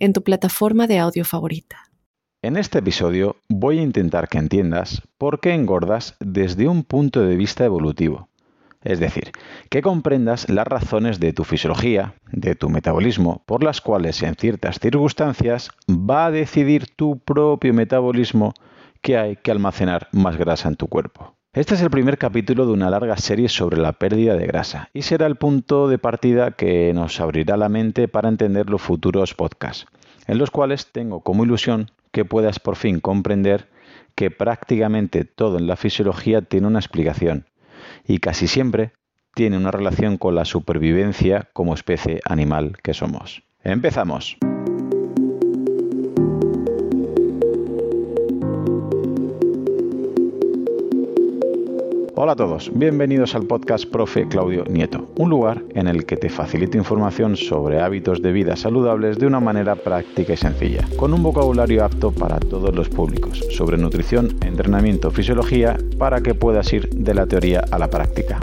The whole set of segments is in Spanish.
en tu plataforma de audio favorita. En este episodio voy a intentar que entiendas por qué engordas desde un punto de vista evolutivo. Es decir, que comprendas las razones de tu fisiología, de tu metabolismo, por las cuales en ciertas circunstancias va a decidir tu propio metabolismo que hay que almacenar más grasa en tu cuerpo. Este es el primer capítulo de una larga serie sobre la pérdida de grasa y será el punto de partida que nos abrirá la mente para entender los futuros podcasts en los cuales tengo como ilusión que puedas por fin comprender que prácticamente todo en la fisiología tiene una explicación y casi siempre tiene una relación con la supervivencia como especie animal que somos. Empezamos. Hola a todos, bienvenidos al podcast Profe Claudio Nieto, un lugar en el que te facilito información sobre hábitos de vida saludables de una manera práctica y sencilla, con un vocabulario apto para todos los públicos, sobre nutrición, entrenamiento, fisiología, para que puedas ir de la teoría a la práctica.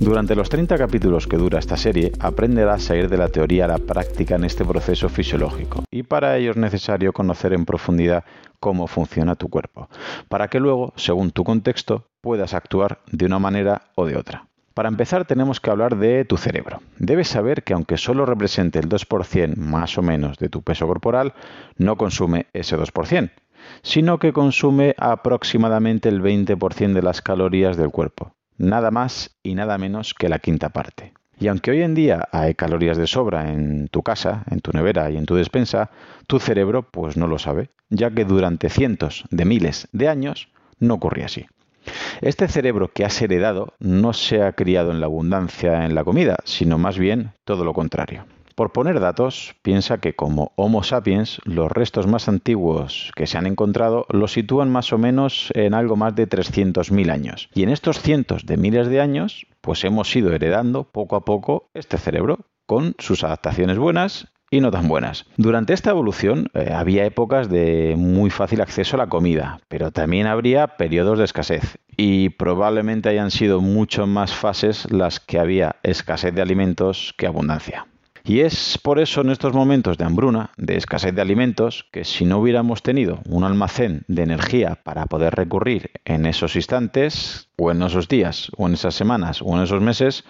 Durante los 30 capítulos que dura esta serie, aprenderás a ir de la teoría a la práctica en este proceso fisiológico, y para ello es necesario conocer en profundidad cómo funciona tu cuerpo, para que luego, según tu contexto, puedas actuar de una manera o de otra. Para empezar tenemos que hablar de tu cerebro. Debes saber que aunque solo represente el 2% más o menos de tu peso corporal, no consume ese 2%, sino que consume aproximadamente el 20% de las calorías del cuerpo nada más y nada menos que la quinta parte. Y aunque hoy en día hay calorías de sobra en tu casa, en tu nevera y en tu despensa, tu cerebro pues no lo sabe, ya que durante cientos de miles de años no ocurría así. Este cerebro que has heredado no se ha criado en la abundancia en la comida, sino más bien todo lo contrario. Por poner datos, piensa que como Homo sapiens, los restos más antiguos que se han encontrado los sitúan más o menos en algo más de 300.000 años. Y en estos cientos de miles de años, pues hemos ido heredando poco a poco este cerebro, con sus adaptaciones buenas y no tan buenas. Durante esta evolución eh, había épocas de muy fácil acceso a la comida, pero también habría periodos de escasez y probablemente hayan sido mucho más fases las que había escasez de alimentos que abundancia. Y es por eso en estos momentos de hambruna, de escasez de alimentos, que si no hubiéramos tenido un almacén de energía para poder recurrir en esos instantes, o en esos días, o en esas semanas, o en esos meses,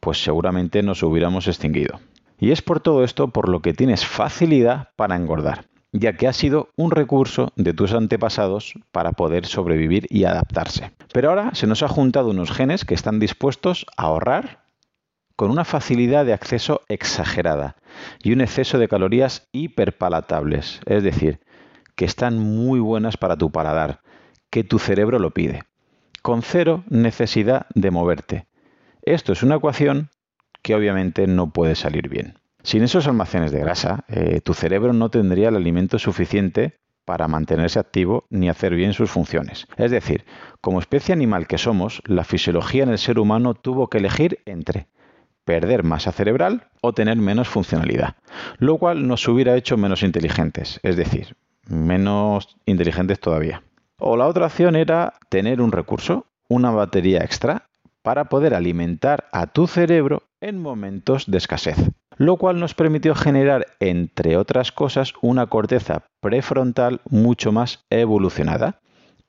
pues seguramente nos hubiéramos extinguido. Y es por todo esto por lo que tienes facilidad para engordar, ya que ha sido un recurso de tus antepasados para poder sobrevivir y adaptarse. Pero ahora se nos ha juntado unos genes que están dispuestos a ahorrar con una facilidad de acceso exagerada y un exceso de calorías hiperpalatables, es decir, que están muy buenas para tu paladar, que tu cerebro lo pide, con cero necesidad de moverte. Esto es una ecuación que obviamente no puede salir bien. Sin esos almacenes de grasa, eh, tu cerebro no tendría el alimento suficiente para mantenerse activo ni hacer bien sus funciones. Es decir, como especie animal que somos, la fisiología en el ser humano tuvo que elegir entre perder masa cerebral o tener menos funcionalidad, lo cual nos hubiera hecho menos inteligentes, es decir, menos inteligentes todavía. O la otra opción era tener un recurso, una batería extra, para poder alimentar a tu cerebro en momentos de escasez, lo cual nos permitió generar, entre otras cosas, una corteza prefrontal mucho más evolucionada,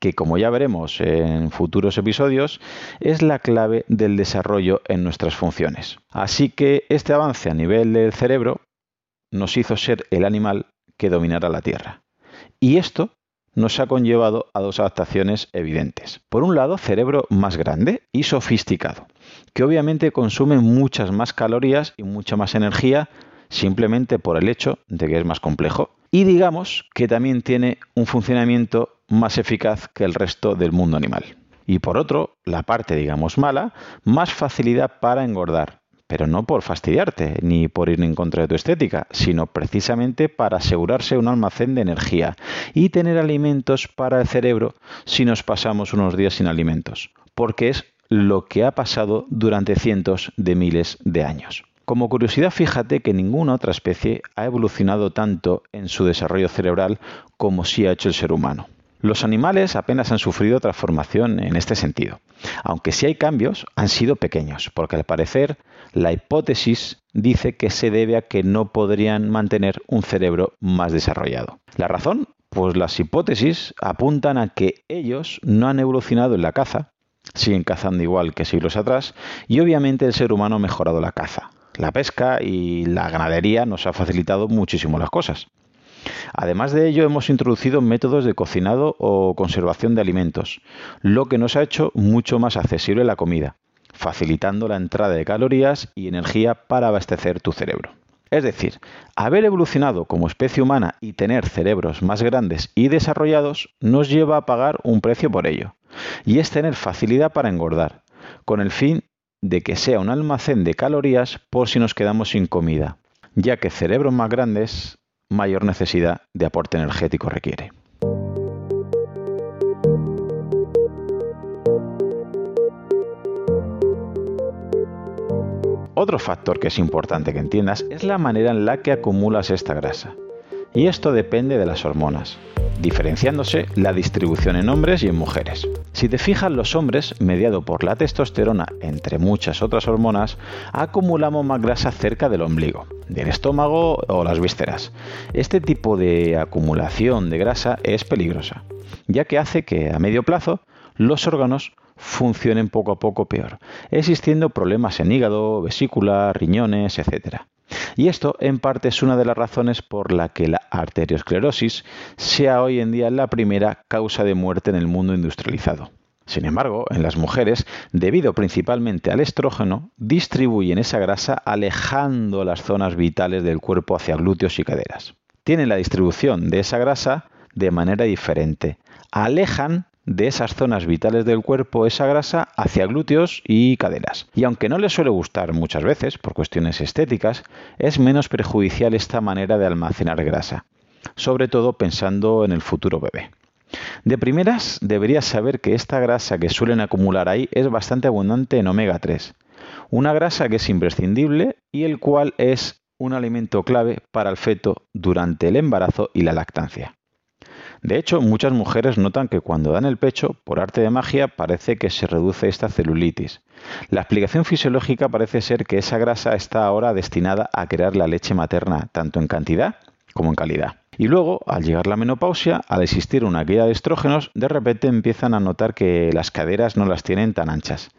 que como ya veremos en futuros episodios, es la clave del desarrollo en nuestras funciones. Así que este avance a nivel del cerebro nos hizo ser el animal que dominara la Tierra. Y esto nos ha conllevado a dos adaptaciones evidentes. Por un lado, cerebro más grande y sofisticado, que obviamente consume muchas más calorías y mucha más energía simplemente por el hecho de que es más complejo. Y digamos que también tiene un funcionamiento más eficaz que el resto del mundo animal. Y por otro, la parte, digamos, mala, más facilidad para engordar, pero no por fastidiarte ni por ir en contra de tu estética, sino precisamente para asegurarse un almacén de energía y tener alimentos para el cerebro si nos pasamos unos días sin alimentos, porque es lo que ha pasado durante cientos de miles de años. Como curiosidad, fíjate que ninguna otra especie ha evolucionado tanto en su desarrollo cerebral como sí ha hecho el ser humano. Los animales apenas han sufrido transformación en este sentido, aunque sí hay cambios, han sido pequeños, porque al parecer la hipótesis dice que se debe a que no podrían mantener un cerebro más desarrollado. ¿La razón? Pues las hipótesis apuntan a que ellos no han evolucionado en la caza, siguen cazando igual que siglos atrás, y obviamente el ser humano ha mejorado la caza. La pesca y la ganadería nos ha facilitado muchísimo las cosas. Además de ello, hemos introducido métodos de cocinado o conservación de alimentos, lo que nos ha hecho mucho más accesible la comida, facilitando la entrada de calorías y energía para abastecer tu cerebro. Es decir, haber evolucionado como especie humana y tener cerebros más grandes y desarrollados nos lleva a pagar un precio por ello, y es tener facilidad para engordar, con el fin de que sea un almacén de calorías por si nos quedamos sin comida, ya que cerebros más grandes mayor necesidad de aporte energético requiere. Otro factor que es importante que entiendas es la manera en la que acumulas esta grasa. Y esto depende de las hormonas, diferenciándose la distribución en hombres y en mujeres. Si te fijas, los hombres, mediado por la testosterona, entre muchas otras hormonas, acumulamos más grasa cerca del ombligo, del estómago o las vísceras. Este tipo de acumulación de grasa es peligrosa, ya que hace que a medio plazo los órganos funcionen poco a poco peor, existiendo problemas en hígado, vesícula, riñones, etc. Y esto en parte es una de las razones por la que la arteriosclerosis sea hoy en día la primera causa de muerte en el mundo industrializado. Sin embargo, en las mujeres, debido principalmente al estrógeno, distribuyen esa grasa alejando las zonas vitales del cuerpo hacia glúteos y caderas. Tienen la distribución de esa grasa de manera diferente. Alejan de esas zonas vitales del cuerpo esa grasa hacia glúteos y caderas. Y aunque no les suele gustar muchas veces por cuestiones estéticas, es menos perjudicial esta manera de almacenar grasa, sobre todo pensando en el futuro bebé. De primeras, deberías saber que esta grasa que suelen acumular ahí es bastante abundante en omega 3, una grasa que es imprescindible y el cual es un alimento clave para el feto durante el embarazo y la lactancia. De hecho, muchas mujeres notan que cuando dan el pecho, por arte de magia, parece que se reduce esta celulitis. La explicación fisiológica parece ser que esa grasa está ahora destinada a crear la leche materna, tanto en cantidad como en calidad. Y luego, al llegar la menopausia, al existir una caída de estrógenos, de repente empiezan a notar que las caderas no las tienen tan anchas.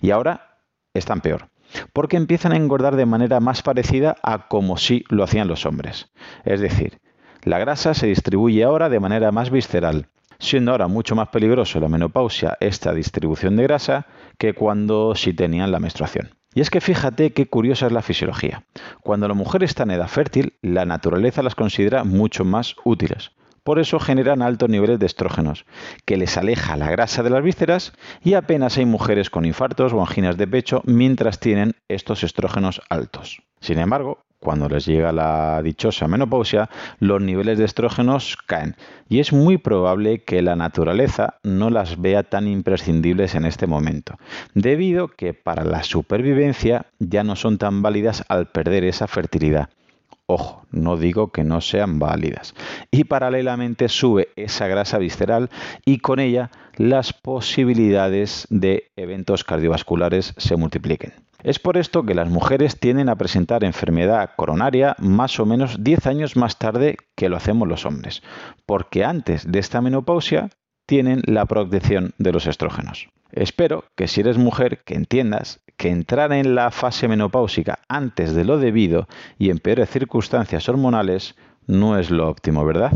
Y ahora están peor, porque empiezan a engordar de manera más parecida a como si lo hacían los hombres. Es decir, la grasa se distribuye ahora de manera más visceral, siendo ahora mucho más peligroso la menopausia esta distribución de grasa que cuando sí tenían la menstruación. Y es que fíjate qué curiosa es la fisiología. Cuando la mujer está en edad fértil, la naturaleza las considera mucho más útiles. Por eso generan altos niveles de estrógenos, que les aleja la grasa de las vísceras y apenas hay mujeres con infartos o anginas de pecho mientras tienen estos estrógenos altos. Sin embargo, cuando les llega la dichosa menopausia, los niveles de estrógenos caen y es muy probable que la naturaleza no las vea tan imprescindibles en este momento, debido que para la supervivencia ya no son tan válidas al perder esa fertilidad. Ojo, no digo que no sean válidas. Y paralelamente sube esa grasa visceral y con ella las posibilidades de eventos cardiovasculares se multipliquen. Es por esto que las mujeres tienden a presentar enfermedad coronaria más o menos 10 años más tarde que lo hacemos los hombres, porque antes de esta menopausia tienen la protección de los estrógenos. Espero que si eres mujer que entiendas que entrar en la fase menopáusica antes de lo debido y en peores circunstancias hormonales no es lo óptimo, ¿verdad?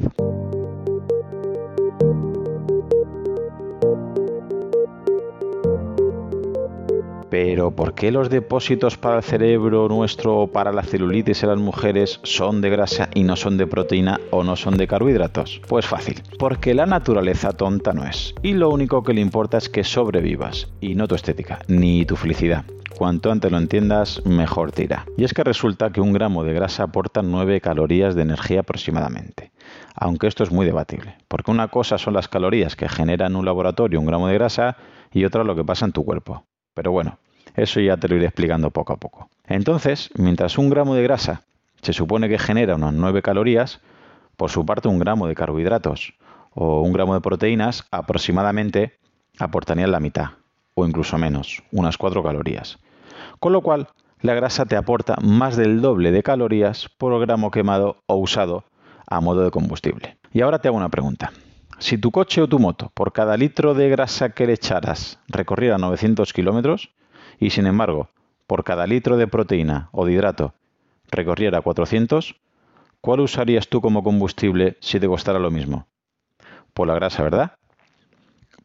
Pero ¿por qué los depósitos para el cerebro nuestro o para la celulitis en las mujeres son de grasa y no son de proteína o no son de carbohidratos? Pues fácil, porque la naturaleza tonta no es. Y lo único que le importa es que sobrevivas, y no tu estética, ni tu felicidad. cuanto antes lo entiendas, mejor tira. Y es que resulta que un gramo de grasa aporta 9 calorías de energía aproximadamente. Aunque esto es muy debatible, porque una cosa son las calorías que genera en un laboratorio un gramo de grasa y otra lo que pasa en tu cuerpo. Pero bueno, eso ya te lo iré explicando poco a poco. Entonces, mientras un gramo de grasa se supone que genera unas 9 calorías, por su parte un gramo de carbohidratos o un gramo de proteínas aproximadamente aportarían la mitad, o incluso menos, unas 4 calorías. Con lo cual, la grasa te aporta más del doble de calorías por gramo quemado o usado a modo de combustible. Y ahora te hago una pregunta. Si tu coche o tu moto, por cada litro de grasa que le echaras, recorriera 900 kilómetros, y sin embargo, por cada litro de proteína o de hidrato, recorriera 400, ¿cuál usarías tú como combustible si te costara lo mismo? Por la grasa, ¿verdad?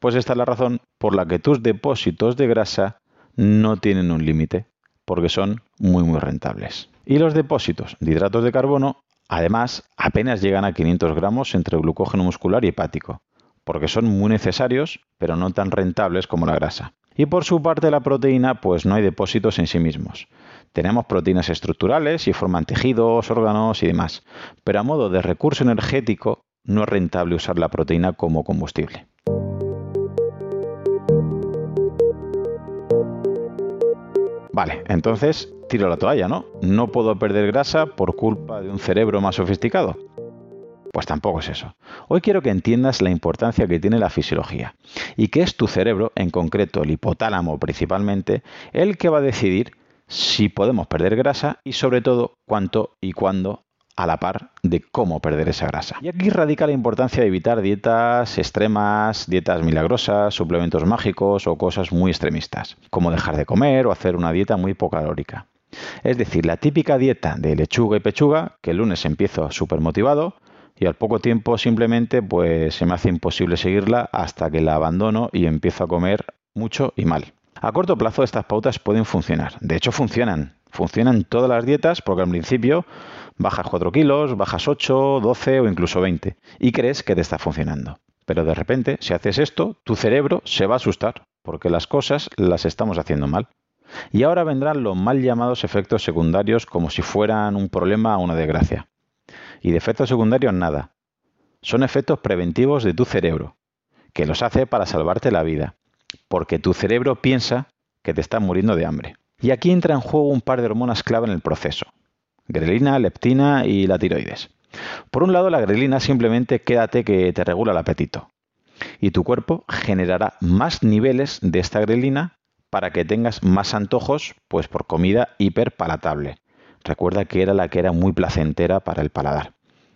Pues esta es la razón por la que tus depósitos de grasa no tienen un límite, porque son muy muy rentables. Y los depósitos de hidratos de carbono, además, apenas llegan a 500 gramos entre glucógeno muscular y hepático, porque son muy necesarios, pero no tan rentables como la grasa. Y por su parte la proteína, pues no hay depósitos en sí mismos. Tenemos proteínas estructurales y forman tejidos, órganos y demás, pero a modo de recurso energético no es rentable usar la proteína como combustible. Vale, entonces tiro la toalla, ¿no? No puedo perder grasa por culpa de un cerebro más sofisticado. Pues tampoco es eso. Hoy quiero que entiendas la importancia que tiene la fisiología y que es tu cerebro, en concreto el hipotálamo principalmente, el que va a decidir si podemos perder grasa y sobre todo cuánto y cuándo a la par de cómo perder esa grasa. Y aquí radica la importancia de evitar dietas extremas, dietas milagrosas, suplementos mágicos o cosas muy extremistas, como dejar de comer o hacer una dieta muy calórica. Es decir, la típica dieta de lechuga y pechuga, que el lunes empiezo súper motivado y al poco tiempo simplemente pues se me hace imposible seguirla hasta que la abandono y empiezo a comer mucho y mal. A corto plazo estas pautas pueden funcionar, de hecho funcionan, funcionan todas las dietas porque al principio bajas 4 kilos, bajas 8, 12 o incluso 20 y crees que te está funcionando. Pero de repente, si haces esto, tu cerebro se va a asustar porque las cosas las estamos haciendo mal. Y ahora vendrán los mal llamados efectos secundarios como si fueran un problema o una desgracia. Y de efectos secundarios nada. Son efectos preventivos de tu cerebro, que los hace para salvarte la vida, porque tu cerebro piensa que te estás muriendo de hambre. Y aquí entra en juego un par de hormonas clave en el proceso, grelina, leptina y la tiroides. Por un lado, la grelina simplemente quédate que te regula el apetito. Y tu cuerpo generará más niveles de esta grelina para que tengas más antojos, pues por comida hiperpalatable. Recuerda que era la que era muy placentera para el paladar.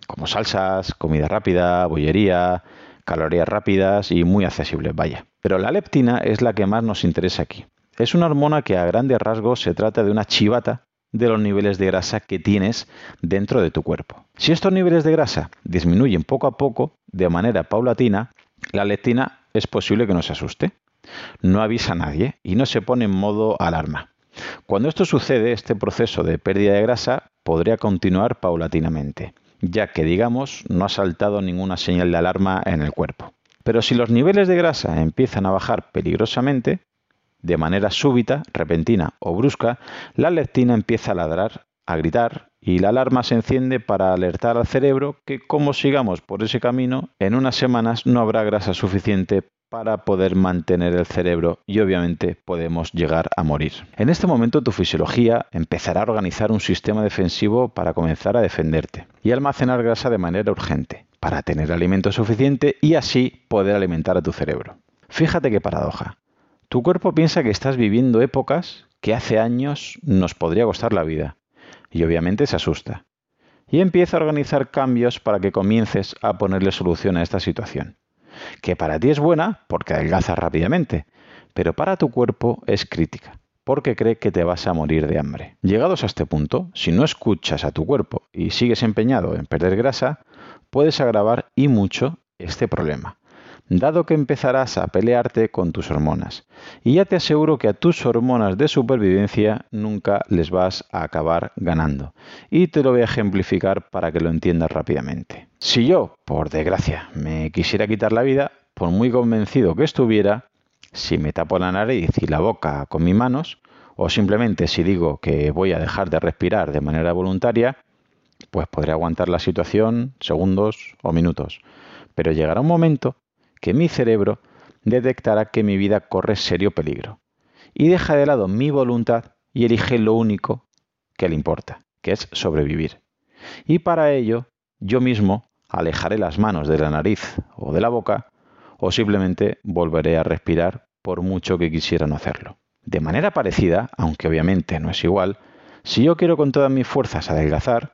Como salsas, comida rápida, bollería, calorías rápidas y muy accesibles, vaya. Pero la leptina es la que más nos interesa aquí. Es una hormona que a grandes rasgos se trata de una chivata de los niveles de grasa que tienes dentro de tu cuerpo. Si estos niveles de grasa disminuyen poco a poco, de manera paulatina, la leptina es posible que no se asuste. No avisa a nadie y no se pone en modo alarma. Cuando esto sucede, este proceso de pérdida de grasa podría continuar paulatinamente, ya que, digamos, no ha saltado ninguna señal de alarma en el cuerpo. Pero si los niveles de grasa empiezan a bajar peligrosamente, de manera súbita, repentina o brusca, la leptina empieza a ladrar, a gritar y la alarma se enciende para alertar al cerebro que como sigamos por ese camino, en unas semanas no habrá grasa suficiente para poder mantener el cerebro y obviamente podemos llegar a morir. En este momento tu fisiología empezará a organizar un sistema defensivo para comenzar a defenderte y almacenar grasa de manera urgente, para tener alimento suficiente y así poder alimentar a tu cerebro. Fíjate qué paradoja. Tu cuerpo piensa que estás viviendo épocas que hace años nos podría costar la vida y obviamente se asusta. Y empieza a organizar cambios para que comiences a ponerle solución a esta situación. Que para ti es buena porque adelgaza rápidamente, pero para tu cuerpo es crítica porque cree que te vas a morir de hambre. Llegados a este punto, si no escuchas a tu cuerpo y sigues empeñado en perder grasa, puedes agravar y mucho este problema dado que empezarás a pelearte con tus hormonas. Y ya te aseguro que a tus hormonas de supervivencia nunca les vas a acabar ganando. Y te lo voy a ejemplificar para que lo entiendas rápidamente. Si yo, por desgracia, me quisiera quitar la vida, por muy convencido que estuviera, si me tapo la nariz y la boca con mis manos, O simplemente si digo que voy a dejar de respirar de manera voluntaria, pues podré aguantar la situación segundos o minutos. Pero llegará un momento que mi cerebro detectará que mi vida corre serio peligro y deja de lado mi voluntad y elige lo único que le importa, que es sobrevivir. Y para ello yo mismo alejaré las manos de la nariz o de la boca o simplemente volveré a respirar por mucho que quisiera no hacerlo. De manera parecida, aunque obviamente no es igual, si yo quiero con todas mis fuerzas adelgazar,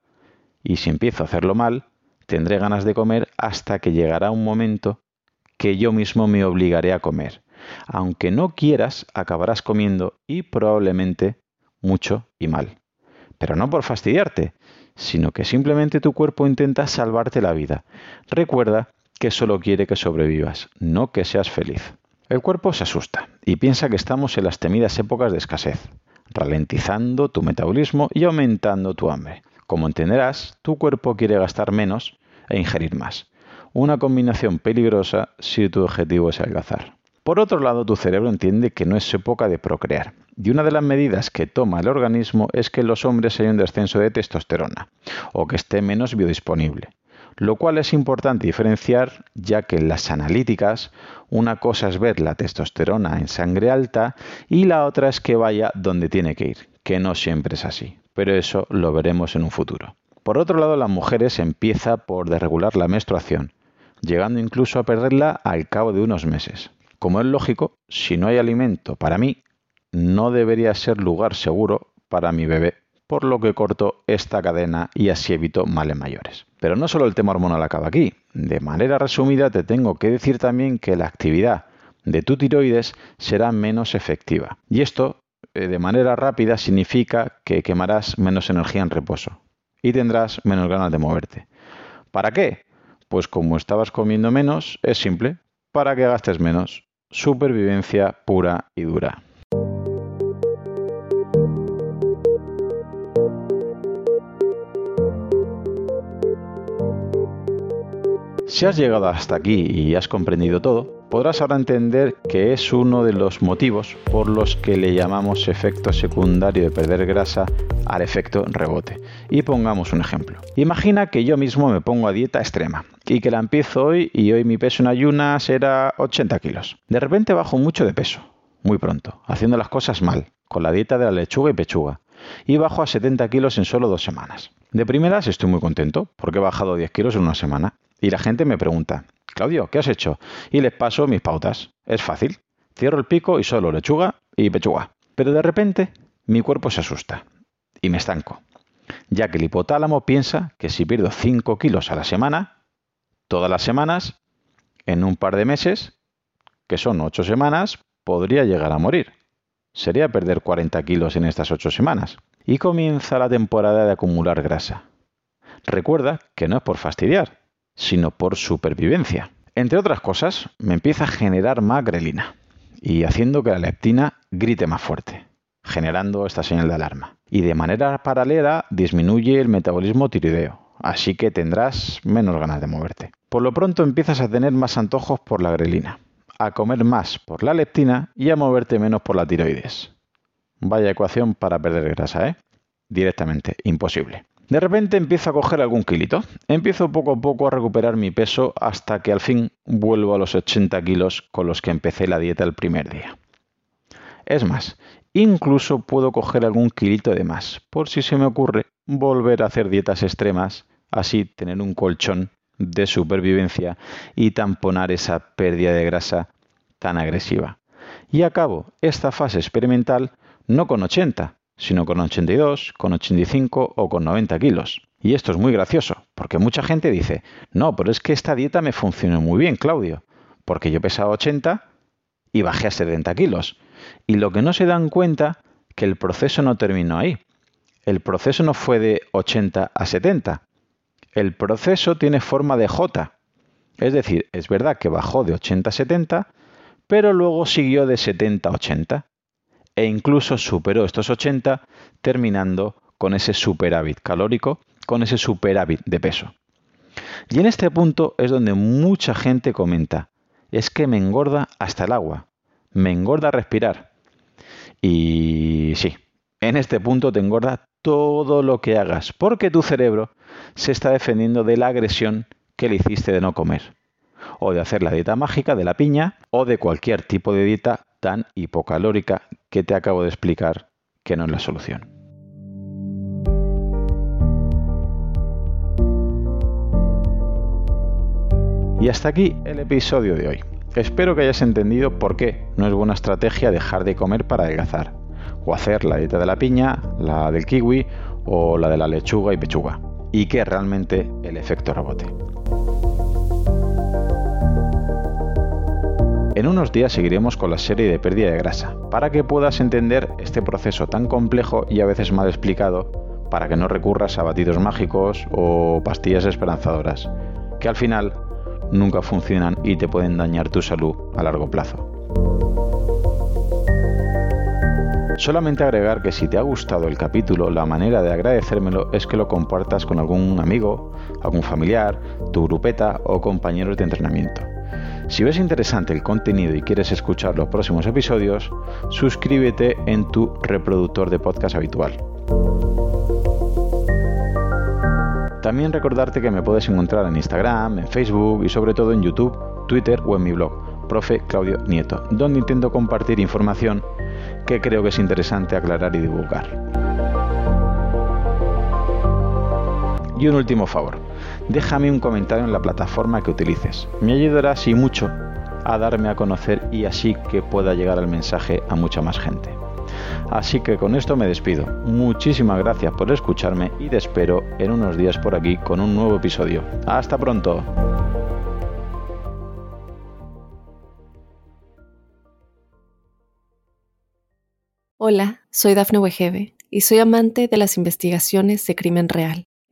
y si empiezo a hacerlo mal, tendré ganas de comer hasta que llegará un momento que yo mismo me obligaré a comer. Aunque no quieras, acabarás comiendo y probablemente mucho y mal. Pero no por fastidiarte, sino que simplemente tu cuerpo intenta salvarte la vida. Recuerda que solo quiere que sobrevivas, no que seas feliz. El cuerpo se asusta y piensa que estamos en las temidas épocas de escasez, ralentizando tu metabolismo y aumentando tu hambre. Como entenderás, tu cuerpo quiere gastar menos e ingerir más. Una combinación peligrosa si tu objetivo es adelgazar. Por otro lado, tu cerebro entiende que no es época de procrear, y una de las medidas que toma el organismo es que los hombres haya un descenso de testosterona, o que esté menos biodisponible. Lo cual es importante diferenciar, ya que en las analíticas una cosa es ver la testosterona en sangre alta y la otra es que vaya donde tiene que ir, que no siempre es así, pero eso lo veremos en un futuro. Por otro lado, las mujeres empieza por desregular la menstruación, llegando incluso a perderla al cabo de unos meses. Como es lógico, si no hay alimento para mí, no debería ser lugar seguro para mi bebé, por lo que corto esta cadena y así evito males mayores. Pero no solo el tema hormonal acaba aquí. De manera resumida te tengo que decir también que la actividad de tu tiroides será menos efectiva. Y esto, eh, de manera rápida, significa que quemarás menos energía en reposo y tendrás menos ganas de moverte. ¿Para qué? Pues como estabas comiendo menos, es simple, para que gastes menos supervivencia pura y dura. Si has llegado hasta aquí y has comprendido todo, podrás ahora entender que es uno de los motivos por los que le llamamos efecto secundario de perder grasa al efecto rebote. Y pongamos un ejemplo. Imagina que yo mismo me pongo a dieta extrema y que la empiezo hoy y hoy mi peso en ayunas era 80 kilos. De repente bajo mucho de peso, muy pronto, haciendo las cosas mal, con la dieta de la lechuga y pechuga, y bajo a 70 kilos en solo dos semanas. De primeras estoy muy contento porque he bajado 10 kilos en una semana y la gente me pregunta, Claudio, ¿qué has hecho? Y les paso mis pautas. Es fácil. Cierro el pico y solo lechuga y pechuga. Pero de repente mi cuerpo se asusta y me estanco, ya que el hipotálamo piensa que si pierdo 5 kilos a la semana, todas las semanas, en un par de meses, que son 8 semanas, podría llegar a morir. Sería perder 40 kilos en estas 8 semanas. Y comienza la temporada de acumular grasa. Recuerda que no es por fastidiar, sino por supervivencia. Entre otras cosas, me empieza a generar más grelina y haciendo que la leptina grite más fuerte, generando esta señal de alarma. Y de manera paralela disminuye el metabolismo tiroideo, así que tendrás menos ganas de moverte. Por lo pronto empiezas a tener más antojos por la grelina, a comer más por la leptina y a moverte menos por la tiroides. Vaya ecuación para perder grasa, ¿eh? Directamente, imposible. De repente empiezo a coger algún kilito. Empiezo poco a poco a recuperar mi peso hasta que al fin vuelvo a los 80 kilos con los que empecé la dieta el primer día. Es más, incluso puedo coger algún kilito de más, por si se me ocurre volver a hacer dietas extremas, así tener un colchón de supervivencia y tamponar esa pérdida de grasa tan agresiva. Y acabo esta fase experimental no con 80, sino con 82, con 85 o con 90 kilos. Y esto es muy gracioso, porque mucha gente dice, no, pero es que esta dieta me funcionó muy bien, Claudio, porque yo pesaba 80 y bajé a 70 kilos. Y lo que no se dan cuenta, que el proceso no terminó ahí. El proceso no fue de 80 a 70. El proceso tiene forma de J. Es decir, es verdad que bajó de 80 a 70, pero luego siguió de 70 a 80 e incluso superó estos 80 terminando con ese superávit calórico, con ese superávit de peso. Y en este punto es donde mucha gente comenta, es que me engorda hasta el agua, me engorda respirar. Y sí, en este punto te engorda todo lo que hagas, porque tu cerebro se está defendiendo de la agresión que le hiciste de no comer, o de hacer la dieta mágica de la piña, o de cualquier tipo de dieta tan hipocalórica que te acabo de explicar que no es la solución. Y hasta aquí el episodio de hoy. Espero que hayas entendido por qué no es buena estrategia dejar de comer para adelgazar, o hacer la dieta de la piña, la del kiwi o la de la lechuga y pechuga, y que realmente el efecto rebote. En unos días seguiremos con la serie de pérdida de grasa, para que puedas entender este proceso tan complejo y a veces mal explicado, para que no recurras a batidos mágicos o pastillas esperanzadoras, que al final nunca funcionan y te pueden dañar tu salud a largo plazo. Solamente agregar que si te ha gustado el capítulo, la manera de agradecérmelo es que lo compartas con algún amigo, algún familiar, tu grupeta o compañeros de entrenamiento. Si ves interesante el contenido y quieres escuchar los próximos episodios, suscríbete en tu reproductor de podcast habitual. También recordarte que me puedes encontrar en Instagram, en Facebook y sobre todo en YouTube, Twitter o en mi blog, Profe Claudio Nieto, donde intento compartir información que creo que es interesante aclarar y divulgar. Y un último favor, déjame un comentario en la plataforma que utilices. Me ayudará así mucho a darme a conocer y así que pueda llegar el mensaje a mucha más gente. Así que con esto me despido. Muchísimas gracias por escucharme y te espero en unos días por aquí con un nuevo episodio. Hasta pronto. Hola, soy Dafne Wegebe y soy amante de las investigaciones de crimen real.